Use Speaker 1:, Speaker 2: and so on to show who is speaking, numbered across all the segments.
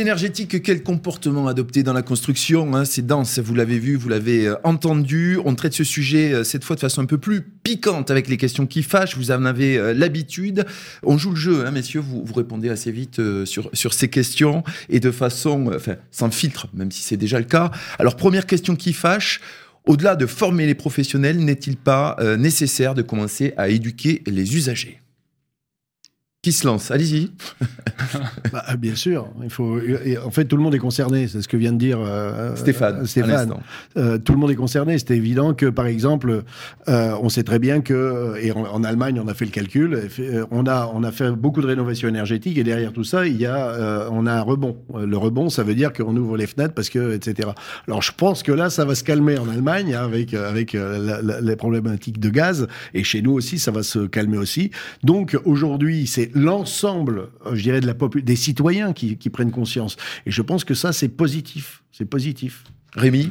Speaker 1: énergétique, quel comportement adopter dans la construction hein? C'est dense, vous l'avez vu, vous l'avez euh, entendu. On traite ce sujet euh, cette fois de façon un peu plus piquante avec les questions qui fâchent. Vous en avez euh, l'habitude. On joue le jeu, hein, messieurs. Vous, vous répondez assez vite sur, sur ces questions et de façon, enfin, sans filtre, même si c'est déjà le cas. Alors, première question qui fâche. Au-delà de former les professionnels, n'est-il pas nécessaire de commencer à éduquer les usagers? Qui se lance Allez-y.
Speaker 2: bah, bien sûr. Il faut. En fait, tout le monde est concerné. C'est ce que vient de dire
Speaker 1: euh, Stéphane.
Speaker 2: Stéphane. Euh, tout le monde est concerné. C'est évident que, par exemple, euh, on sait très bien que, et en, Allemagne, on a fait le calcul. On a, on a fait beaucoup de rénovation énergétique et derrière tout ça, il y a, on a un rebond. Le rebond, ça veut dire qu'on ouvre les fenêtres parce que, etc. Alors, je pense que là, ça va se calmer en Allemagne hein, avec avec les problématiques de gaz et chez nous aussi, ça va se calmer aussi. Donc aujourd'hui, c'est l'ensemble, euh, je dirais, de la des citoyens qui, qui prennent conscience. Et je pense que ça, c'est positif. C'est positif.
Speaker 1: Rémi?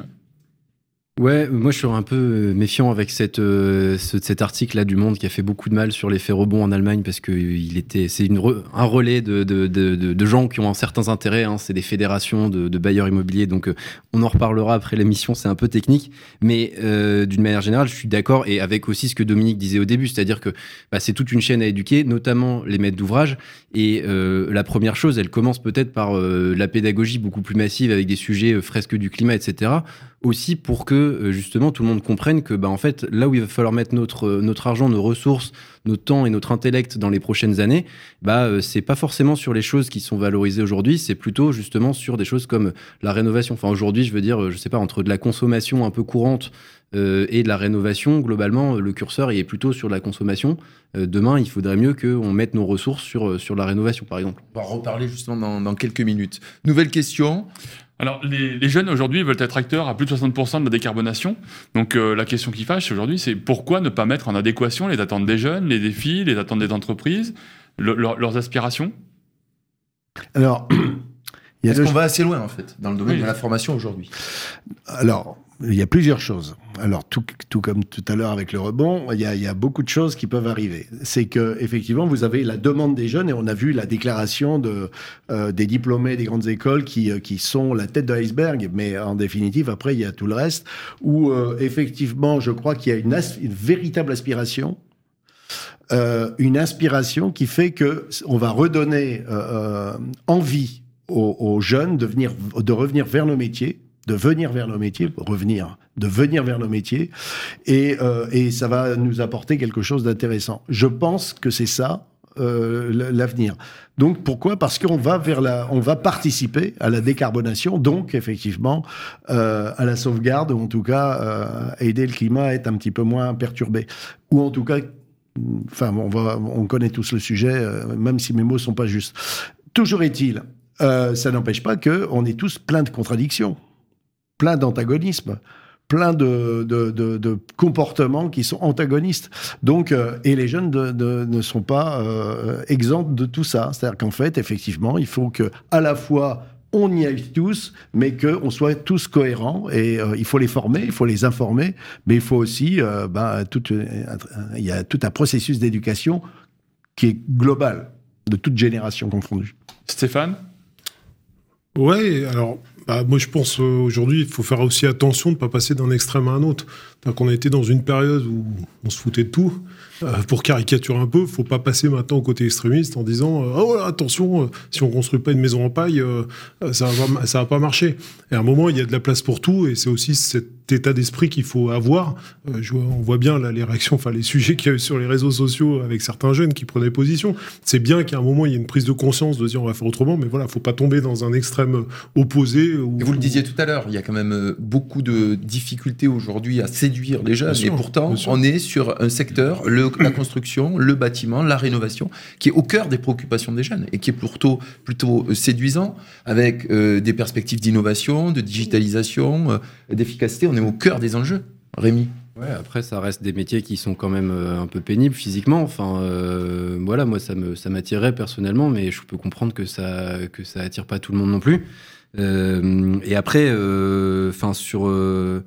Speaker 3: Ouais, moi je suis un peu euh, méfiant avec cette, euh, cet article-là du Monde qui a fait beaucoup de mal sur l'effet rebond en Allemagne parce que il était, c'est une un relais de, de, de, de, gens qui ont certains intérêts. Hein, c'est des fédérations de, bailleurs immobiliers, donc euh, on en reparlera après l'émission. C'est un peu technique, mais d'une manière générale, je suis d'accord et avec aussi ce que Dominique disait au début, c'est-à-dire que bah, c'est toute une chaîne à éduquer, notamment les maîtres d'ouvrage. Et la première chose, elle commence peut-être par la pédagogie beaucoup plus massive avec des sujets fresques du climat, etc aussi pour que euh, justement tout le monde comprenne que bah, en fait là où il va falloir mettre notre, euh, notre argent, nos ressources, notre temps et notre intellect dans les prochaines années, bah euh, c'est pas forcément sur les choses qui sont valorisées aujourd'hui, c'est plutôt justement sur des choses comme la rénovation. Enfin aujourd'hui, je veux dire, je sais pas entre de la consommation un peu courante et de la rénovation, globalement, le curseur est plutôt sur la consommation. demain, il faudrait mieux qu'on mette nos ressources sur, sur la rénovation, par exemple.
Speaker 1: On va reparler justement dans quelques minutes. Nouvelle question.
Speaker 4: Alors, les, jeunes aujourd'hui veulent être acteurs à plus de 60% de la décarbonation. Donc, euh, la question qui fâche aujourd'hui, c'est pourquoi ne pas mettre en adéquation les attentes des jeunes, les défis, les attentes des entreprises, leurs aspirations?
Speaker 2: Alors,
Speaker 1: est-ce qu'on va assez loin en fait dans le domaine de la formation aujourd'hui?
Speaker 2: Alors, il y a plusieurs choses. Alors, tout, tout comme tout à l'heure avec le rebond, il y, a, il y, a, beaucoup de choses qui peuvent arriver. C'est que effectivement, vous avez la demande des jeunes et on a vu la déclaration de, euh, des diplômés des grandes écoles qui, euh, qui sont la tête de l'iceberg, mais en définitive, après, il y a tout le reste où euh, effectivement, je crois qu'il y a une, véritable aspiration euh, une inspiration qui fait que on va redonner euh, envie aux, aux, jeunes de venir, de revenir vers nos métiers, de venir vers nos métiers, revenir, de venir vers nos métiers, et, euh, et ça va nous apporter quelque chose d'intéressant. Je pense que c'est ça euh, l'avenir. Donc pourquoi? Parce qu'on va vers la, on va participer à la décarbonation, donc effectivement euh, à la sauvegarde, ou en tout cas aider le climat à être un petit peu moins perturbé, ou en tout cas, enfin on va, on connaît tous le sujet, même si mes mots sont pas justes. Toujours est-il, ça n'empêche pas que on est tous plein de contradictions plein d'antagonismes plein de, de, comportements qui sont antagonistes. Donc, euh, et les jeunes ne sont pas euh, exempts de tout ça. C'est-à-dire qu'en fait, effectivement, il faut que à la fois on y aille tous, mais qu'on soit tous cohérents. Et euh, il faut les former, il faut les informer, mais il faut aussi, ben, tout, il y a tout un processus d'éducation qui est global, de toute génération confondue.
Speaker 4: Stéphane?
Speaker 5: Ouais, alors bah, moi, je pense euh, aujourd'hui, il faut faire aussi attention de ne pas passer d'un extrême à un autre. Donc, on a été dans une période où on se foutait de tout. Euh, pour caricaturer un peu, faut pas passer maintenant au côté extrémiste en disant euh, oh attention, si on construit pas une maison en paille, ça va ça va pas marcher. Et à un moment, il y a de la place pour tout, et c'est aussi cet état d'esprit qu'il faut avoir. Je on voit bien là les réactions, enfin les sujets qu'il y a eu sur les réseaux sociaux avec certains jeunes qui prenaient position. C'est bien qu'à un moment il y ait une prise de conscience de dire on va faire autrement, mais voilà, faut pas tomber dans un extrême opposé
Speaker 1: vous le disiez tout à l'heure, il y a quand même euh, beaucoup de difficultés aujourd'hui à séduire les jeunes. et pourtant, on est sur un secteur, la construction, le bâtiment, la rénovation, qui est au cœur des préoccupations des jeunes et qui est plutôt, plutôt euh, séduisant avec euh, des perspectives d'innovation, de digitalisation, d'efficacité. On au cœur des enjeux. Rémi
Speaker 3: Ouais, après, ça reste des métiers qui sont quand même un peu pénibles physiquement. Enfin, voilà, moi, ça me, ça personnellement, mais je peux comprendre que ça, que ça attire pas tout le monde non plus. Euh, et après, euh, enfin sur euh,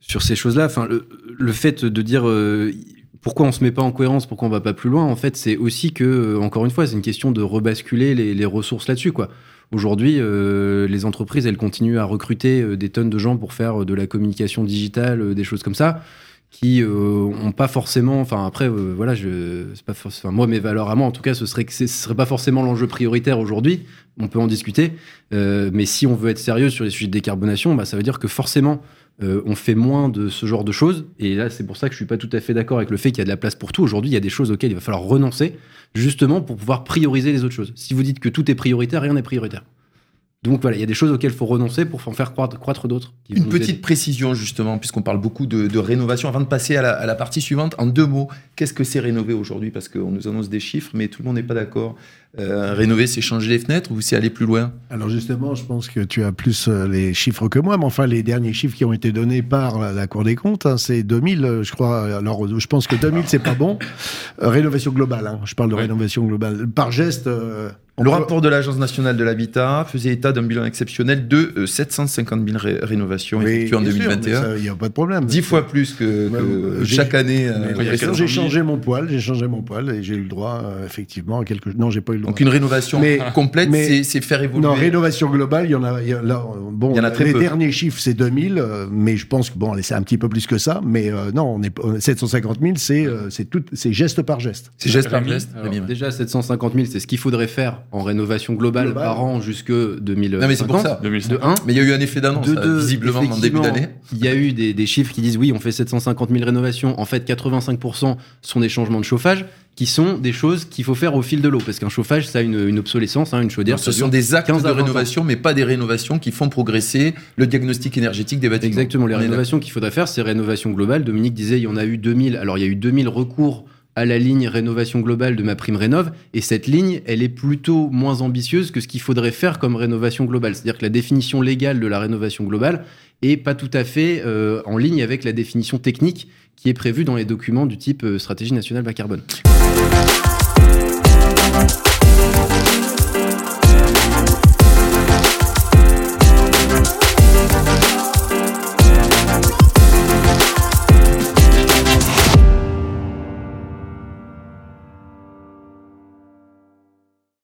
Speaker 3: sur ces choses-là, enfin le, le, fait de dire pourquoi on se met pas en cohérence, pourquoi on va pas plus loin En fait, c'est aussi que, euh, encore une fois, c'est une question de rebasculer les, ressources là-dessus, quoi. Aujourd'hui, euh, les entreprises, elles continuent à recruter euh, des tonnes de gens pour faire de la communication digitale, des choses comme ça, qui euh, ont pas forcément. Enfin, après, euh, voilà, je, pas enfin, moi, mes valeurs à moi, en tout cas, ce serait que ce serait pas forcément l'enjeu prioritaire aujourd'hui. On peut en discuter, Euh, mais si on veut être sérieux sur les sujets de décarbonation, bah, ça veut dire que forcément, euh, on fait moins de ce genre de choses. Et là, c'est pour ça que je suis pas tout à fait d'accord avec le fait qu'il y a de la place pour tout. Aujourd'hui, il y a des choses auxquelles il va falloir renoncer, justement pour pouvoir prioriser les autres choses. Si vous dites que tout est prioritaire, rien n'est prioritaire. Donc voilà, il y a des choses auxquelles il faut renoncer pour en faire croître, croître d'autres.
Speaker 1: Une petite
Speaker 3: aider.
Speaker 1: précision justement, puisqu'on parle beaucoup de, de rénovation. Avant de passer à la, à la partie suivante, en deux mots, qu'est-ce que c'est rénover aujourd'hui? Parce qu'on nous annonce des chiffres, mais tout le monde n'est pas d'accord. Euh, rénover, c'est changer les fenêtres ou c'est aller plus loin?
Speaker 2: Alors justement, je pense que tu as plus euh, les chiffres que moi, mais enfin les derniers chiffres qui ont été donnés par la, la Cour des comptes, hein, c'est 2000, euh, je crois. Alors je pense que 2000 c'est pas bon. Euh, rénovation globale, hein, je parle de
Speaker 4: Ouais.
Speaker 2: rénovation globale. Par geste, euh,
Speaker 1: Le
Speaker 2: peut-
Speaker 1: rapport de l'Agence nationale de l'habitat faisait état d'un bilan exceptionnel de euh, 750 000 ré- rénovations
Speaker 2: Oui,
Speaker 1: effectuées en
Speaker 2: bien sûr,
Speaker 1: 2021.
Speaker 2: mais ça, Il n'y a pas de problème.
Speaker 1: Dix fois plus que,
Speaker 2: euh,
Speaker 1: chaque année. euh,
Speaker 4: quelques
Speaker 2: j'ai changé mon poil, j'ai changé mon poil et j'ai eu le droit, euh, effectivement, à quelque. Non, j'ai pas eu le droit.
Speaker 1: donc une rénovation
Speaker 2: Mais-
Speaker 1: complète,
Speaker 2: mais-
Speaker 1: c'est- faire évoluer.
Speaker 2: Non, rénovation globale, il y en a. il y a- là, euh, bon,
Speaker 1: Il y en a très
Speaker 2: les
Speaker 1: peu.
Speaker 2: derniers chiffres, c'est 2000, euh, mais je pense que bon, c'est un petit peu plus que ça. Mais euh, non, on est on- 750 000, c'est euh, c'est tout, c'est geste par geste.
Speaker 1: C'est geste par geste.
Speaker 4: alors.
Speaker 3: Déjà, 750 000, c'est ce qu'il faudrait faire en rénovation globale,
Speaker 2: Globale.
Speaker 3: par an jusque 2050.
Speaker 1: Non, mais c'est pour ça.
Speaker 4: 2005.
Speaker 3: De 1.
Speaker 1: Mais il y a eu un effet d'annonce,
Speaker 3: De
Speaker 1: visiblement, en début d'année.
Speaker 3: Il y a eu des, des chiffres qui disent oui, on fait 750 000 rénovations. En fait, 85% sont des changements de chauffage qui sont des choses qu'il faut faire au fil de l'eau. Parce qu'un chauffage, ça a une, une obsolescence, hein, une chaudière.
Speaker 1: Ce sont des actes
Speaker 3: 15
Speaker 1: de
Speaker 3: à 20 ans.
Speaker 1: rénovation, mais pas des rénovations qui font progresser le diagnostic énergétique des bâtiments.
Speaker 3: Exactement, les
Speaker 1: On
Speaker 3: rénovations qu'il faudrait faire, c'est rénovation globale. Dominique disait, il y en a eu 2000. Alors, il y a eu 2000 recours à la ligne rénovation globale de ma prime rénov. Et cette ligne, elle est plutôt moins ambitieuse que ce qu'il faudrait faire comme rénovation globale. C'est-à-dire que la définition légale de la rénovation globale est pas tout à fait euh, en ligne avec la définition technique qui est prévue dans les documents du type euh, stratégie nationale bas carbone.